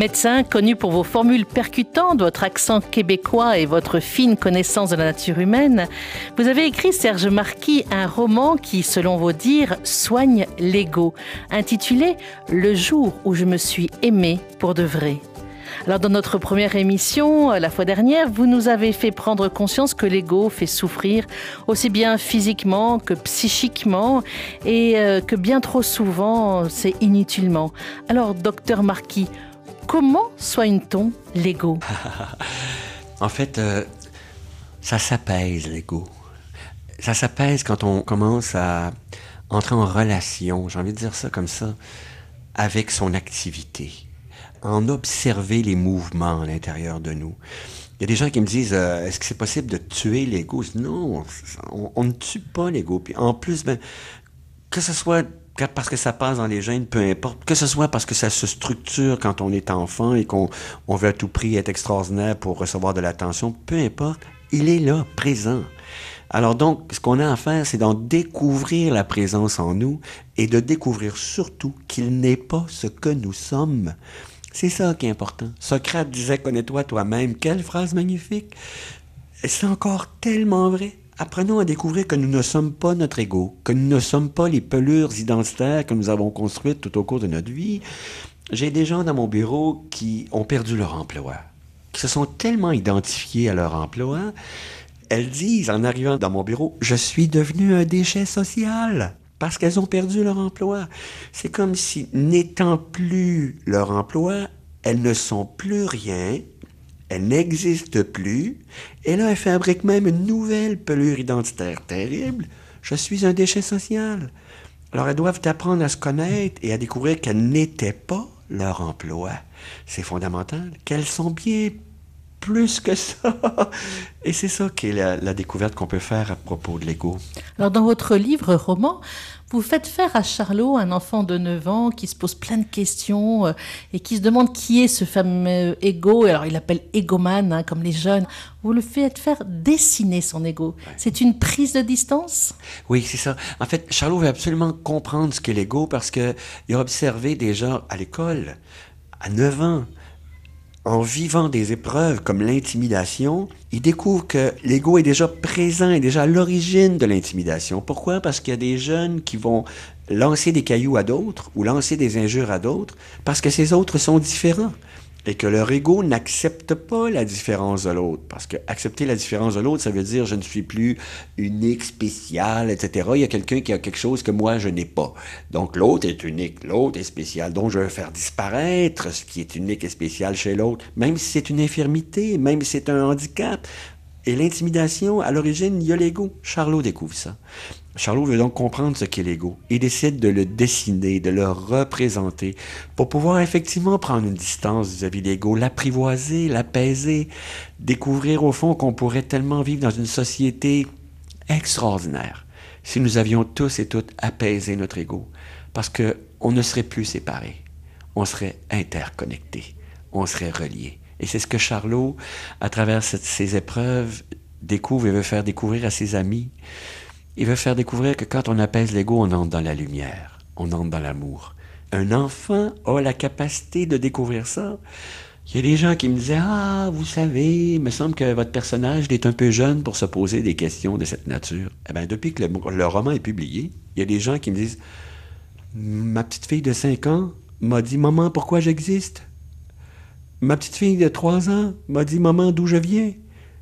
Médecin connu pour vos formules percutantes, votre accent québécois et votre fine connaissance de la nature humaine, vous avez écrit, Serge Marquis, un roman qui, selon vos dires, soigne l'ego, intitulé Le jour où je me suis aimé pour de vrai. Alors dans notre première émission, la fois dernière, vous nous avez fait prendre conscience que l'ego fait souffrir aussi bien physiquement que psychiquement et euh, que bien trop souvent c'est inutilement. Alors docteur Marquis, comment soigne-t-on l'ego En fait, euh, ça s'apaise l'ego. Ça s'apaise quand on commence à entrer en relation, j'ai envie de dire ça comme ça, avec son activité en observer les mouvements à l'intérieur de nous. Il y a des gens qui me disent euh, est-ce que c'est possible de tuer l'ego? Non, on, ne tue pas l'ego. Puis en plus, ben, que ce soit parce que ça passe dans les gènes, peu importe, que ce soit parce que ça se structure quand on est enfant et qu'on on veut à tout prix être extraordinaire pour recevoir de l'attention, peu importe, il est là, présent. Alors donc, ce qu'on a à faire, c'est d'en découvrir la présence en nous et de découvrir surtout qu'il n'est pas ce que nous sommes. C'est ça qui est important. Socrate disait Connais-toi toi-même. Quelle phrase magnifique. C'est encore tellement vrai. Apprenons à découvrir que nous ne sommes pas notre ego, que nous ne sommes pas les pelures identitaires que nous avons construites tout au cours de notre vie. J'ai des gens dans mon bureau qui ont perdu leur emploi, qui se sont tellement identifiés à leur emploi. Elles disent en arrivant dans mon bureau, je suis devenu un déchet social parce qu'elles ont perdu leur emploi. C'est comme si, n'étant plus leur emploi, elles ne sont plus rien, elles n'existent plus, et là, elles fabriquent même une nouvelle pelure identitaire terrible. Je suis un déchet social. Alors, elles doivent apprendre à se connaître et à découvrir qu'elles n'étaient pas leur emploi. C'est fondamental, qu'elles sont bien plus que ça. Et c'est ça qui est la, découverte qu'on peut faire à propos de l'ego. Alors, dans votre livre roman, vous faites faire à Charlot, un enfant de 9 ans qui se pose plein de questions euh, et qui se demande qui est ce fameux ego. Alors, il l'appelle égomane, hein, comme les jeunes. Vous le faites faire dessiner son ego. C'est une prise de distance? Oui, c'est ça. En fait, Charlot veut absolument comprendre ce qu'est l'ego parce qu'il a observé déjà à l'école, à 9 ans, en vivant des épreuves comme l'intimidation, il découvre que l'ego est déjà présent, est déjà à l'origine de l'intimidation. Pourquoi? Parce qu'il y a des jeunes qui vont lancer des cailloux à d'autres ou lancer des injures à d'autres parce que ces autres sont différents et que leur ego n'accepte pas la différence de l'autre. Parce que accepter la différence de l'autre, ça veut dire je ne suis plus unique, spécial, etc. Il y a quelqu'un qui a quelque chose que moi je n'ai pas. Donc l'autre est unique, l'autre est spécial. Donc je vais faire disparaître ce qui est unique et spécial chez l'autre, même si c'est une infirmité, même si c'est un handicap. Et l'intimidation, à l'origine, il y a l'ego. Charlot découvre ça. Charlot veut donc comprendre ce qu'est l'ego et décide de le dessiner, de le représenter pour pouvoir effectivement prendre une distance vis-à-vis de l'ego, l'apprivoiser, l'apaiser, découvrir au fond qu'on pourrait tellement vivre dans une société extraordinaire si nous avions tous et toutes apaisé notre ego parce que on ne serait plus séparés, on serait interconnectés, on serait reliés. Et c'est ce que Charlot, à travers ces épreuves, découvre et veut faire découvrir à ses amis. Il veut faire découvrir que quand on apaise l'ego, on entre dans la lumière, on entre dans l'amour. Un enfant a la capacité de découvrir ça. Il y a des gens qui me disaient Ah, vous savez, il me semble que votre personnage est un peu jeune pour se poser des questions de cette nature. Eh bien, depuis que le, roman est publié, il y a des gens qui me disent Ma petite fille de 5 ans m'a dit Maman, pourquoi j'existe Ma petite fille de 3 ans m'a dit Maman, d'où je viens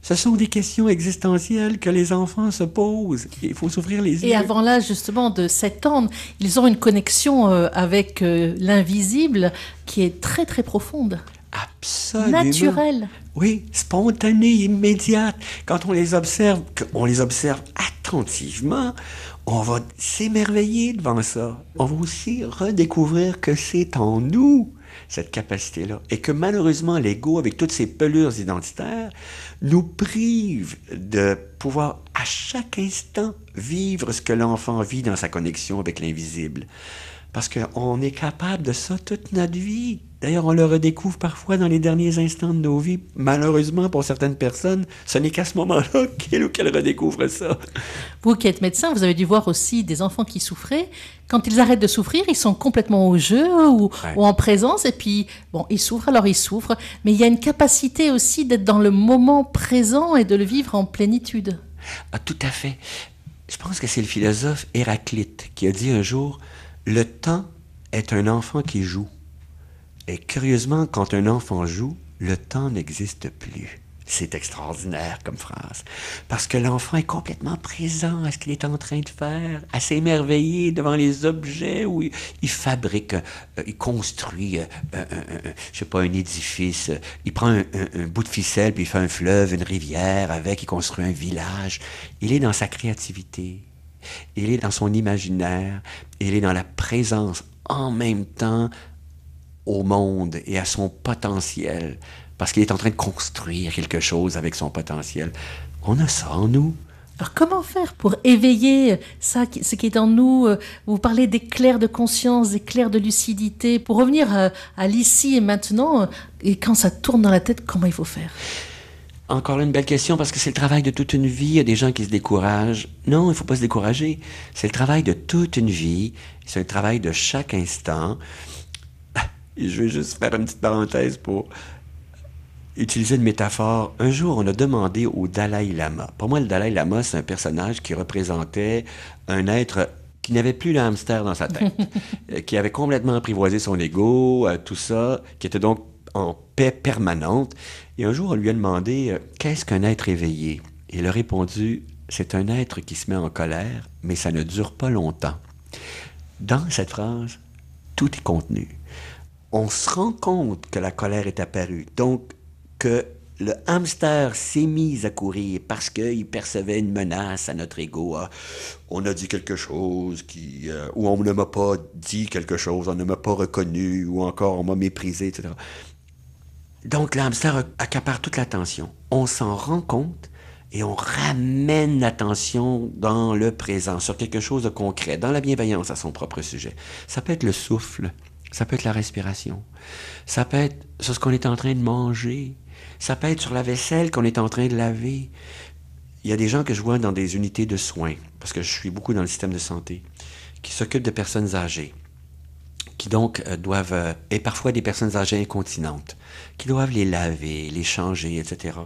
ce sont des questions existentielles que les enfants se posent. Il faut s'ouvrir les yeux. Et avant l'âge justement de 7 ans, ils ont une connexion euh, avec euh, l'invisible qui est très très profonde. Absolument. Naturelle. Oui, spontanée, immédiate. Quand on les observe, on les observe attentivement, on va s'émerveiller devant ça. On va aussi redécouvrir que c'est en nous cette capacité-là. Et que malheureusement, l'ego, avec toutes ses pelures identitaires, nous prive de pouvoir à chaque instant vivre ce que l'enfant vit dans sa connexion avec l'invisible. Parce qu'on est capable de ça toute notre vie. D'ailleurs, on le redécouvre parfois dans les derniers instants de nos vies. Malheureusement, pour certaines personnes, ce n'est qu'à ce moment-là qu'il ou qu'elle redécouvre ça. Vous qui êtes médecin, vous avez dû voir aussi des enfants qui souffraient. Quand ils arrêtent de souffrir, ils sont complètement au jeu ou, ou en présence. Et puis, bon, ils souffrent, alors ils souffrent. Mais il y a une capacité aussi d'être dans le moment présent et de le vivre en plénitude. Ah, tout à fait. Je pense que c'est le philosophe Héraclite qui a dit un jour, le temps est un enfant qui joue. Et curieusement, quand un enfant joue, le temps n'existe plus. C'est extraordinaire comme phrase. Parce que l'enfant est complètement présent à ce qu'il est en train de faire, à s'émerveiller devant les objets où il, fabrique, euh, il construit, euh, je sais pas, un édifice. il prend un, un, bout de ficelle, puis il fait un fleuve, une rivière avec, il construit un village. Il est dans sa créativité. Il est dans son imaginaire. Il est dans la présence en même temps au monde et à son potentiel, parce qu'il est en train de construire quelque chose avec son potentiel. On a ça en nous. Alors comment faire pour éveiller ça, ce qui est en nous euh, Vous parlez d'éclairs de conscience, d'éclairs de lucidité, pour revenir à, à l'ici et maintenant, et quand ça tourne dans la tête, comment il faut faire? Encore une belle question parce que c'est le travail de toute une vie. Il y a des gens qui se découragent. Non, il ne faut pas se décourager. C'est le travail de toute une vie. C'est le travail de chaque instant je vais juste faire une petite parenthèse pour utiliser une métaphore. Un jour, on a demandé au Dalai Lama. Pour moi, le Dalai Lama, c'est un personnage qui représentait un être qui n'avait plus le hamster dans sa tête, euh, qui avait complètement apprivoisé son ego, euh, tout ça, qui était donc en paix permanente. Et un jour, on lui a demandé euh, Qu'est-ce qu'un être éveillé? Et il a répondu C'est un être qui se met en colère, mais ça ne dure pas longtemps. Dans cette phrase, tout est contenu on se rend compte que la colère est apparue. Donc, que le hamster s'est mis à courir parce qu'il percevait une menace à notre ego. Ah, on a dit quelque chose qui, euh, ou on ne m'a pas dit quelque chose, on ne m'a pas reconnu, ou encore on m'a méprisé, etc. Donc le hamster accapare toute l'attention. On s'en rend compte et on ramène l'attention dans le présent, sur quelque chose de concret, dans la bienveillance à son propre sujet. Ça peut être le souffle, ça peut être la respiration. Ça peut être sur ce qu'on est en train de manger. Ça peut être sur la vaisselle qu'on est en train de laver. Il y a des gens que je vois dans des unités de soins, parce que je suis beaucoup dans le système de santé, qui s'occupent de personnes âgées, qui donc euh, doivent, euh, et parfois des personnes âgées incontinentes, qui doivent les laver, les changer, etc.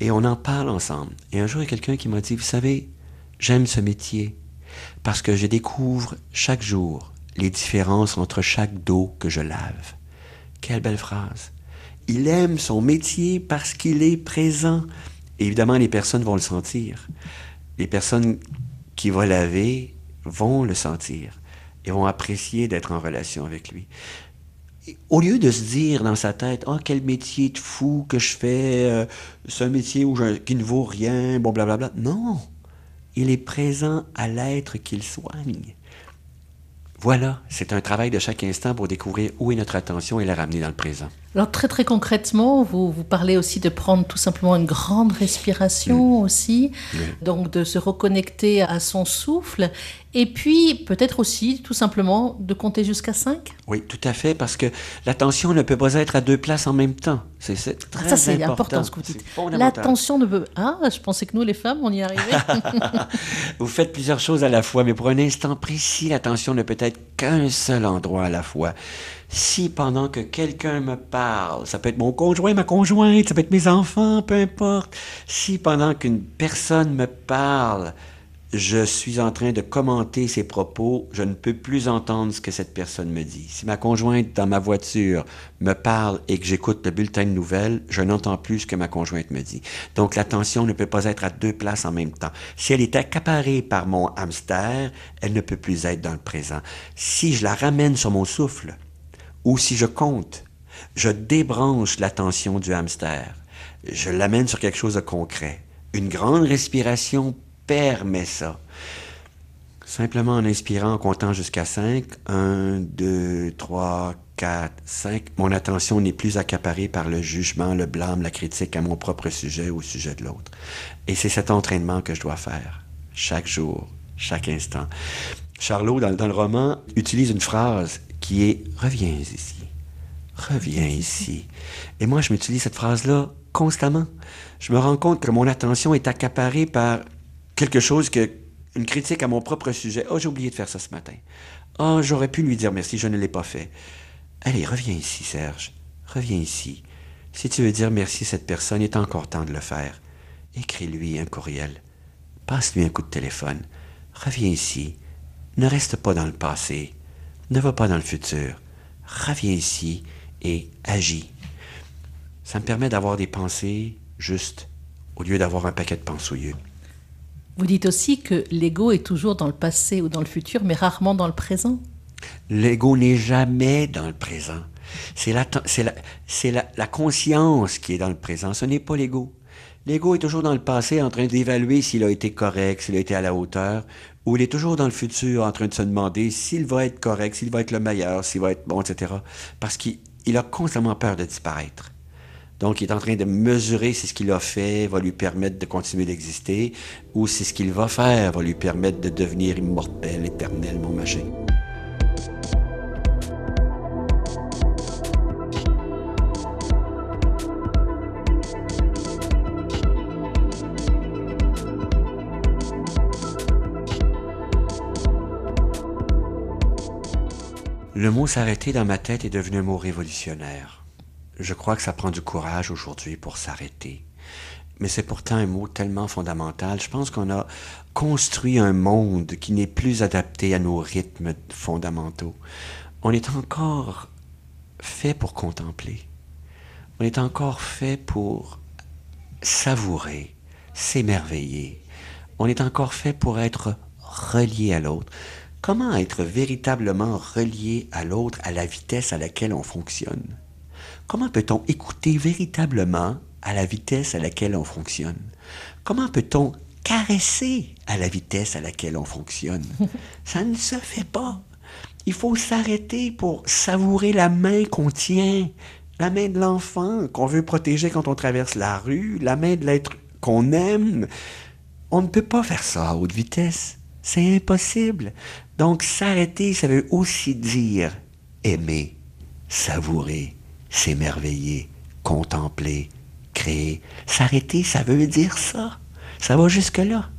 Et on en parle ensemble. Et un jour, il y a quelqu'un qui m'a dit, vous savez, j'aime ce métier, parce que je découvre chaque jour les différences entre chaque dos que je lave. Quelle belle phrase. Il aime son métier parce qu'il est présent. évidemment, les personnes vont le sentir. Les personnes qui vont laver vont le sentir et vont apprécier d'être en relation avec lui. au lieu de se dire dans sa tête, oh, quel métier de fou que je fais, euh, c'est un métier où qui ne vaut rien, bon, blablabla. Non, il est présent à l'être qu'il soigne. Voilà, c'est un travail de chaque instant pour découvrir où est notre attention et la ramener dans le présent. Alors très très concrètement, vous, vous parlez aussi de prendre tout simplement une grande respiration mm. aussi, donc de se reconnecter à son souffle, et puis peut-être aussi tout simplement de compter jusqu'à 5 Oui, tout à fait, parce que l'attention ne peut pas être à deux places en même temps. C'est très ah, Ça c'est important. ce que vous dites. L'attention ne peut... Ah, je pensais que nous les femmes, on y arrivait. vous faites plusieurs choses à la fois, mais pour un instant précis, l'attention ne peut être qu'un seul endroit à la fois si pendant que quelqu'un me parle, ça peut être mon conjoint, ma conjointe, ça peut être mes enfants, peu importe, si pendant qu'une personne me parle, je suis en train de commenter ses propos, je ne peux plus entendre ce que cette personne me dit. Si ma conjointe dans ma voiture me parle et que j'écoute le bulletin de nouvelles, je n'entends plus ce que ma conjointe me dit. Donc l'attention ne peut pas être à deux places en même temps. Si elle est accaparée par mon hamster, elle ne peut plus être dans le présent. Si je la ramène sur mon souffle, ou si je compte, je débranche l'attention du hamster. Je l'amène sur quelque chose de concret. Une grande respiration permet ça. Simplement en inspirant, en comptant jusqu'à 5, 1, 2, 3, 4, 5, mon attention n'est plus accaparée par le jugement, le blâme, la critique à mon propre sujet ou au sujet de l'autre. Et c'est cet entraînement que je dois faire, chaque jour, chaque instant. Charlot, dans, dans le roman, utilise une phrase qui est Reviens ici. reviens ici. Et moi, je m'utilise cette phrase-là constamment. Je me rends compte que mon attention est accaparée par quelque chose que, une critique à mon propre sujet. Oh, j'ai oublié de faire ça ce matin. Oh, j'aurais pu lui dire merci, je ne l'ai pas fait. Allez, reviens ici, Serge. Reviens ici. Si tu veux dire merci à cette personne, il est encore temps de le faire. Écris-lui un courriel. Passe-lui un coup de téléphone. Reviens ici. Ne reste pas dans le passé. Ne va pas dans le futur. Reviens ici et agis. Ça me permet d'avoir des pensées justes au lieu d'avoir un paquet de pensouilleux. Vous dites aussi que l'ego est toujours dans le passé ou dans le futur, mais rarement dans le présent. L'ego n'est jamais dans le présent. C'est la, la, conscience qui est dans le présent, ce n'est pas l'ego. L'ego est toujours dans le passé en train d'évaluer s'il a été correct, s'il a été à la hauteur, ou il est toujours dans le futur en train de se demander s'il va être correct, s'il va être le meilleur, s'il va être bon, etc. Parce qu'il a constamment peur de disparaître. Donc, il est en train de mesurer si ce qu'il a fait va lui permettre de continuer d'exister ou si ce qu'il va faire va lui permettre de devenir immortel, éternel, mon machin. Le mot s'arrêter dans ma tête est devenu un mot révolutionnaire. Je crois que ça prend du courage aujourd'hui pour s'arrêter. Mais c'est pourtant un mot tellement fondamental. Je pense qu'on a construit un monde qui n'est plus adapté à nos rythmes fondamentaux. On est encore fait pour contempler. On est encore fait pour savourer, s'émerveiller. On est encore fait pour être relié à l'autre. Comment être véritablement relié à l'autre à la vitesse à laquelle on fonctionne? Comment peut-on écouter véritablement à la vitesse à laquelle on fonctionne? Comment peut-on caresser à la vitesse à laquelle on fonctionne? Ça ne se fait pas. Il faut s'arrêter pour savourer la main qu'on tient, la main de l'enfant qu'on veut protéger quand on traverse la rue, la main de l'être qu'on aime. On ne peut pas faire ça à haute vitesse. C'est impossible. Donc s'arrêter, ça veut aussi dire aimer, savourer, s'émerveiller, contempler, créer. S'arrêter, ça veut dire ça. Ça va jusque-là.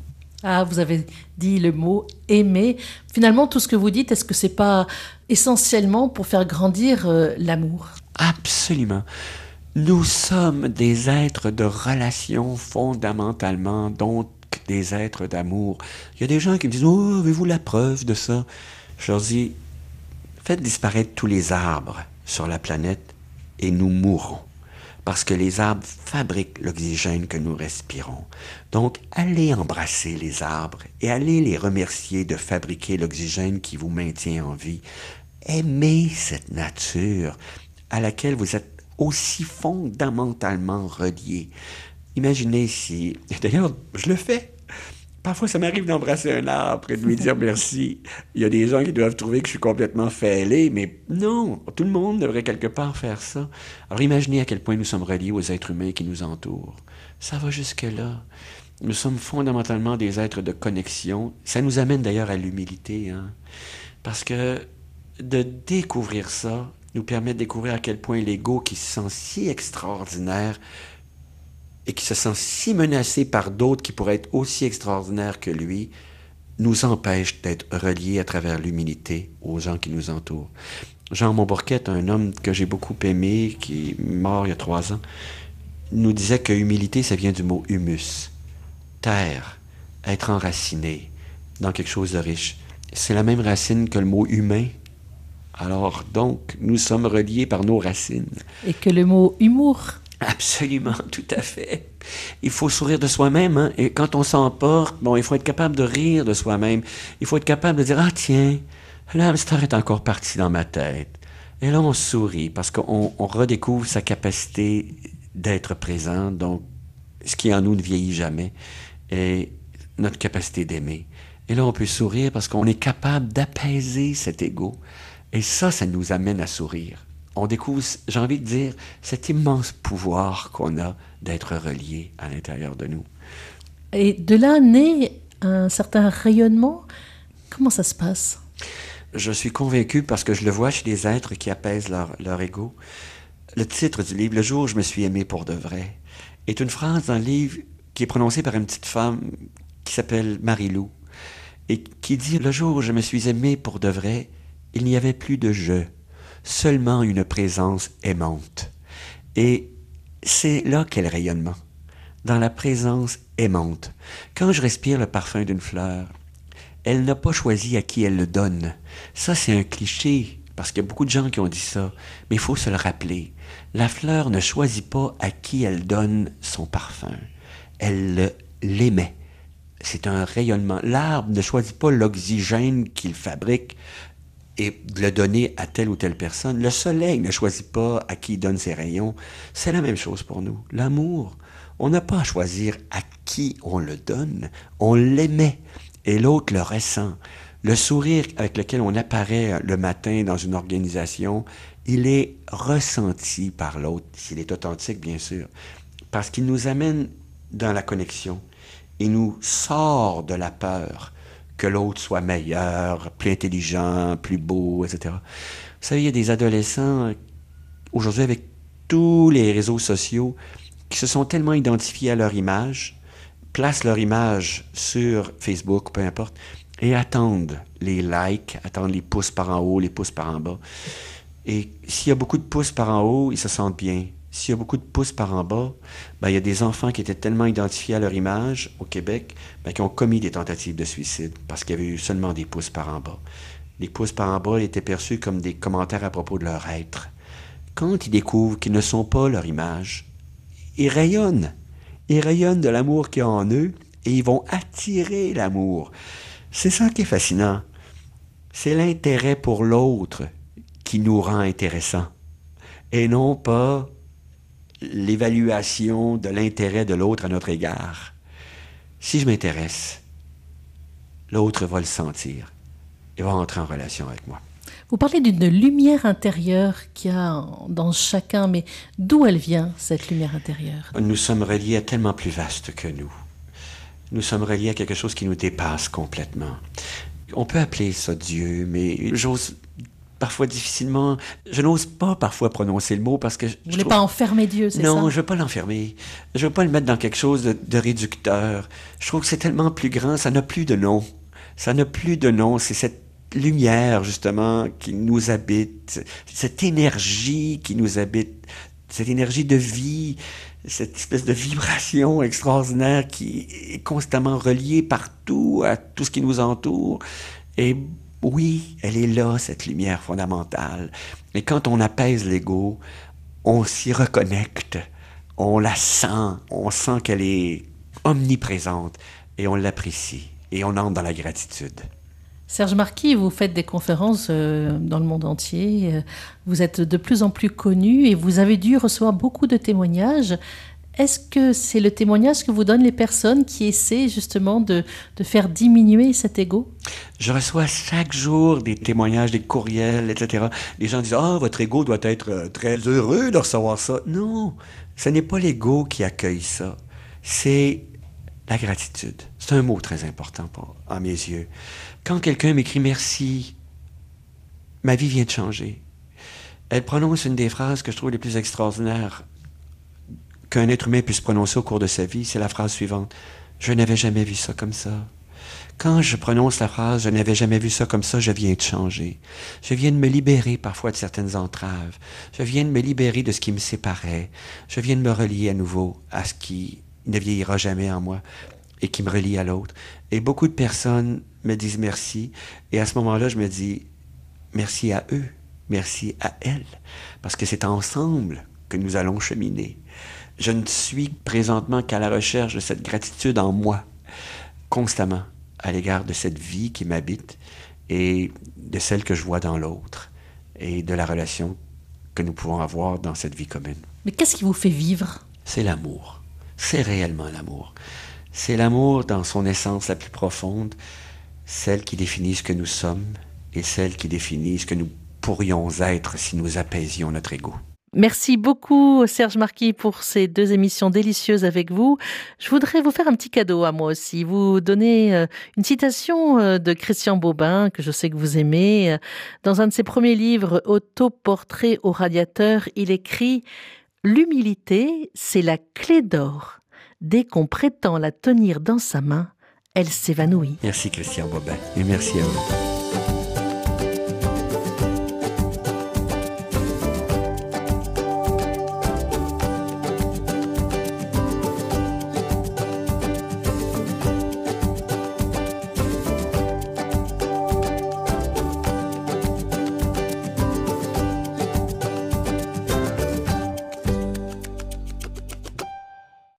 Ah, vous avez dit le mot aimer. Finalement, tout ce que vous dites, est-ce que c'est pas essentiellement pour faire grandir euh, l'amour? Absolument. Nous sommes des êtres de relation fondamentalement, donc des êtres d'amour. Il y a des gens qui me disent Oh, avez-vous la preuve de ça? Je leur dis Faites disparaître tous les arbres sur la planète et nous mourrons. Parce que les arbres fabriquent l'oxygène que nous respirons. Donc, allez embrasser les arbres et allez les remercier de fabriquer l'oxygène qui vous maintient en vie. Aimez cette nature à laquelle vous êtes aussi fondamentalement reliés. Imaginez si, d'ailleurs, je le fais. Parfois, ça m'arrive d'embrasser un arbre et de lui dire merci. Il y a des gens qui doivent trouver que je suis complètement fêlé, mais non, tout le monde devrait quelque part faire ça. Alors imaginez à quel point nous sommes reliés aux êtres humains qui nous entourent. Ça va jusque-là. Nous sommes fondamentalement des êtres de connexion. Ça nous amène d'ailleurs à l'humilité, hein? parce que de découvrir ça nous permet de découvrir à quel point l'ego qui se sent si extraordinaire et qui se sent si menacé par d'autres qui pourraient être aussi extraordinaires que lui, nous empêche d'être reliés à travers l'humilité aux gens qui nous entourent. Jean Montbourquette, un homme que j'ai beaucoup aimé, qui est mort il y a trois ans, nous disait que humilité, ça vient du mot humus, terre, être enraciné dans quelque chose de riche. C'est la même racine que le mot humain. Alors donc, nous sommes reliés par nos racines. Et que le mot humour Absolument, tout à fait. Il faut sourire de soi-même, hein? et quand on s'emporte, bon, il faut être capable de rire de soi-même. Il faut être capable de dire ah tiens, l'hamster est encore parti dans ma tête. Et là, on sourit parce qu'on redécouvre sa capacité d'être présent, donc ce qui en nous ne vieillit jamais, et notre capacité d'aimer. Et là, on peut sourire parce qu'on est capable d'apaiser cet ego. Et ça, ça nous amène à sourire on découvre, j'ai envie de dire, cet immense pouvoir qu'on a d'être relié à l'intérieur de nous. Et de là naît un certain rayonnement. Comment ça se passe? Je suis convaincu parce que je le vois chez des êtres qui apaisent leur, leur ego. Le titre du livre, Le jour où je me suis aimé pour de vrai, est une phrase dans le livre qui est prononcée par une petite femme qui s'appelle Marie-Lou et qui dit Le jour où je me suis aimé pour de vrai, il n'y avait plus de je, seulement une présence aimante. Et c'est là qu'est le rayonnement, dans la présence aimante. Quand je respire le parfum d'une fleur, elle n'a pas choisi à qui elle le donne. Ça, c'est un cliché, parce qu'il y a beaucoup de gens qui ont dit ça, mais il faut se le rappeler. La fleur ne choisit pas à qui elle donne son parfum. Elle l'émet. C'est un rayonnement. L'arbre ne choisit pas l'oxygène qu'il fabrique et de le donner à telle ou telle personne. Le soleil ne choisit pas à qui il donne ses rayons. C'est la même chose pour nous. L'amour, on n'a pas à choisir à qui on le donne, on l'émet et l'autre le ressent. Le sourire avec lequel on apparaît le matin dans une organisation, il est ressenti par l'autre, s'il est authentique bien sûr, parce qu'il nous amène dans la connexion. Il nous sort de la peur que l'autre soit meilleur, plus intelligent, plus beau, etc. Vous savez, il y a des adolescents aujourd'hui avec tous les réseaux sociaux qui se sont tellement identifiés à leur image placent leur image sur Facebook, peu importe, et attendent les likes, attendent les pouces par en haut, les pouces par en bas. Et s'il y a beaucoup de pouces par en haut, ils se sentent bien. S'il y a beaucoup de pouces par en bas, ben, il y a des enfants qui étaient tellement identifiés à leur image au Québec ben, qui ont commis des tentatives de suicide parce qu'il y avait eu seulement des pouces par en bas. Les pouces par en bas étaient perçus comme des commentaires à propos de leur être. Quand ils découvrent qu'ils ne sont pas leur image, ils rayonnent ils rayonnent de l'amour qu'il y a en eux et ils vont attirer l'amour. C'est ça qui est fascinant. C'est l'intérêt pour l'autre qui nous rend intéressants et non pas l'évaluation de l'intérêt de l'autre à notre égard. Si je m'intéresse, l'autre va le sentir et va entrer en relation avec moi. Vous parlez d'une lumière intérieure qu'il y a dans chacun, mais d'où elle vient, cette lumière intérieure? Nous sommes reliés à tellement plus vaste que nous. Nous sommes reliés à quelque chose qui nous dépasse complètement. On peut appeler ça Dieu, mais j'ose parfois difficilement. Je n'ose pas parfois prononcer le mot parce que. Vous ne voulez pas enfermer Dieu, c'est ça? Non, je ne veux pas l'enfermer. Je ne veux pas le mettre dans quelque chose de, de réducteur. Je trouve que c'est tellement plus grand, ça n'a plus de nom. Ça n'a plus de nom. C'est cette lumière, justement, qui nous habite, cette énergie qui nous habite, cette énergie de vie, cette espèce de vibration extraordinaire qui est constamment reliée partout à tout ce qui nous entoure. Et oui, elle est là, cette lumière fondamentale. Et quand on apaise l'ego, on s'y reconnecte, on la sent, on sent qu'elle est omniprésente et on l'apprécie et on entre dans la gratitude. Serge Marquis, vous faites des conférences euh, dans le monde entier, euh, vous êtes de plus en plus connu et vous avez dû recevoir beaucoup de témoignages. Est-ce que c'est le témoignage que vous donnent les personnes qui essaient justement de, de faire diminuer cet ego? Je reçois chaque jour des témoignages, des courriels, etc. Les gens disent Ah, votre ego doit être euh, très heureux de recevoir ça. Non, ce n'est pas l'ego qui accueille ça. C'est la gratitude. C'est un mot très important à mes yeux. Quand quelqu'un m'écrit merci, ma vie vient de changer. Elle prononce une des phrases que je trouve les plus extraordinaires qu'un être humain puisse prononcer au cours de sa vie. C'est la phrase suivante. Je n'avais jamais vu ça comme ça. Quand je prononce la phrase Je n'avais jamais vu ça comme ça, je viens de changer. Je viens de me libérer parfois de certaines entraves. Je viens de me libérer de ce qui me séparait. Je viens de me relier à nouveau à ce qui ne vieillira jamais en moi et qui me relie à l'autre. Et beaucoup de personnes me disent merci. Et à ce moment-là, je me dis merci à eux, merci à elles, parce que c'est ensemble que nous allons cheminer. Je ne suis présentement qu'à la recherche de cette gratitude en moi, constamment, à l'égard de cette vie qui m'habite et de celle que je vois dans l'autre et de la relation que nous pouvons avoir dans cette vie commune. Mais qu'est-ce qui vous fait vivre? C'est l'amour. C'est réellement l'amour. C'est l'amour dans son essence la plus profonde, celle qui définit ce que nous sommes et celle qui définit ce que nous pourrions être si nous apaisions notre ego. Merci beaucoup Serge Marquis pour ces deux émissions délicieuses avec vous. Je voudrais vous faire un petit cadeau à moi aussi. Vous donner euh, une citation euh, de Christian Bobin que je sais que vous aimez. Dans un de ses premiers livres, Autoportrait au radiateur, il écrit L'humilité, c'est la clé d'or. Dès qu'on prétend la tenir dans sa main, elle s'évanouit. Merci Christian Bobin et merci à vous.